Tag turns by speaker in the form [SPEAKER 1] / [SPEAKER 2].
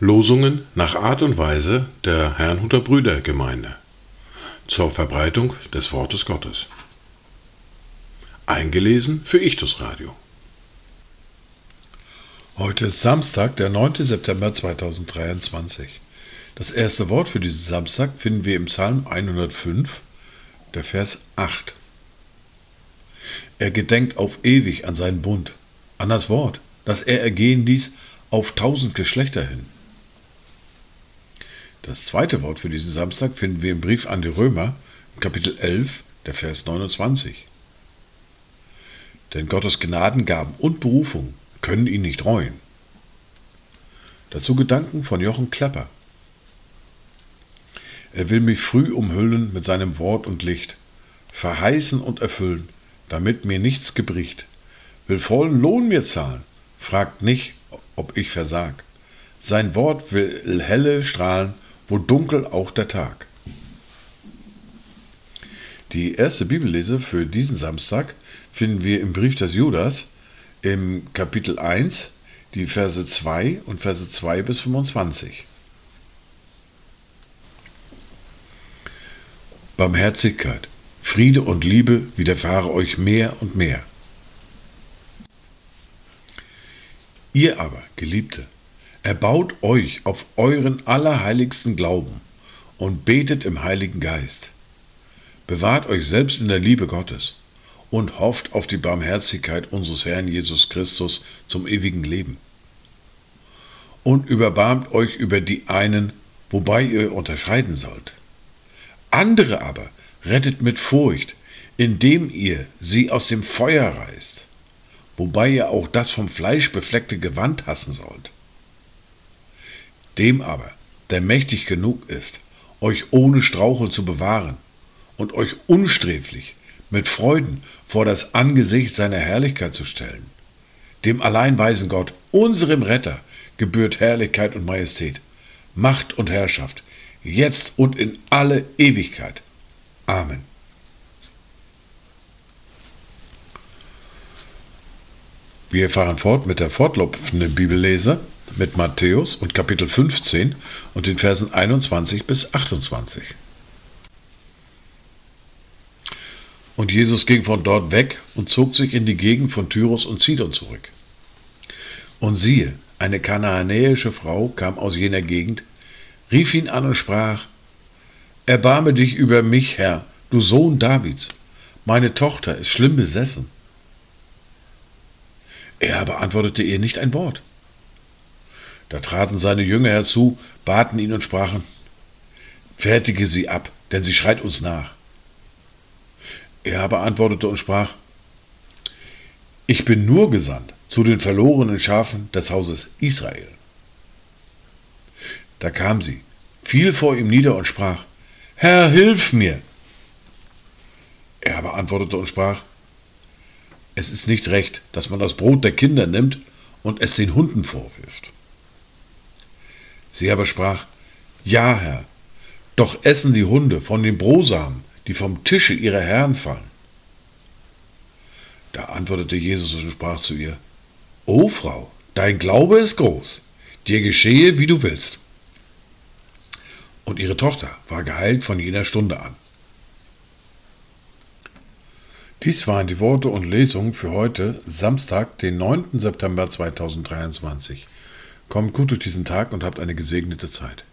[SPEAKER 1] Losungen nach Art und Weise der Herrnhuter Brüdergemeinde zur Verbreitung des Wortes Gottes. Eingelesen für Ichtus Radio. Heute ist Samstag, der 9. September 2023. Das erste Wort für diesen Samstag finden wir im Psalm 105, der Vers 8. Er gedenkt auf ewig an seinen Bund, an das Wort, das er ergehen ließ auf tausend Geschlechter hin. Das zweite Wort für diesen Samstag finden wir im Brief an die Römer, Kapitel 11, der Vers 29. Denn Gottes Gnadengaben und Berufung können ihn nicht reuen. Dazu Gedanken von Jochen Klepper. Er will mich früh umhüllen mit seinem Wort und Licht, verheißen und erfüllen, damit mir nichts gebricht. Will vollen Lohn mir zahlen, fragt nicht, ob ich versag. Sein Wort will helle strahlen, wo dunkel auch der Tag. Die erste Bibellese für diesen Samstag finden wir im Brief des Judas im Kapitel 1, die Verse 2 und Verse 2 bis 25. Barmherzigkeit, Friede und Liebe widerfahre euch mehr und mehr. Ihr aber, Geliebte, erbaut euch auf euren allerheiligsten Glauben und betet im Heiligen Geist. Bewahrt euch selbst in der Liebe Gottes und hofft auf die Barmherzigkeit unseres Herrn Jesus Christus zum ewigen Leben. Und überbarmt euch über die einen, wobei ihr unterscheiden sollt. Andere aber rettet mit Furcht, indem ihr sie aus dem Feuer reißt, wobei ihr auch das vom Fleisch befleckte Gewand hassen sollt. Dem aber, der mächtig genug ist, euch ohne Straucheln zu bewahren und euch unsträflich mit Freuden vor das Angesicht seiner Herrlichkeit zu stellen. Dem alleinweisen Gott, unserem Retter, gebührt Herrlichkeit und Majestät, Macht und Herrschaft, jetzt und in alle Ewigkeit. Amen. Wir fahren fort mit der fortlaufenden Bibellese mit Matthäus und Kapitel 15 und den Versen 21 bis 28. Und Jesus ging von dort weg und zog sich in die Gegend von Tyrus und Sidon zurück. Und siehe, eine kanaanäische Frau kam aus jener Gegend, rief ihn an und sprach, Erbarme dich über mich, Herr, du Sohn Davids, meine Tochter ist schlimm besessen. Er aber antwortete ihr nicht ein Wort. Da traten seine Jünger herzu, baten ihn und sprachen, Fertige sie ab, denn sie schreit uns nach. Er aber antwortete und sprach, Ich bin nur gesandt zu den verlorenen Schafen des Hauses Israel. Da kam sie, fiel vor ihm nieder und sprach, Herr, hilf mir. Er aber antwortete und sprach, Es ist nicht recht, dass man das Brot der Kinder nimmt und es den Hunden vorwirft. Sie aber sprach, Ja, Herr, doch essen die Hunde von den Brosamen, die vom Tische ihrer Herren fallen. Da antwortete Jesus und sprach zu ihr, O Frau, dein Glaube ist groß, dir geschehe, wie du willst. Und ihre Tochter war geheilt von jener Stunde an. Dies waren die Worte und Lesungen für heute, Samstag, den 9. September 2023. Kommt gut durch diesen Tag und habt eine gesegnete Zeit.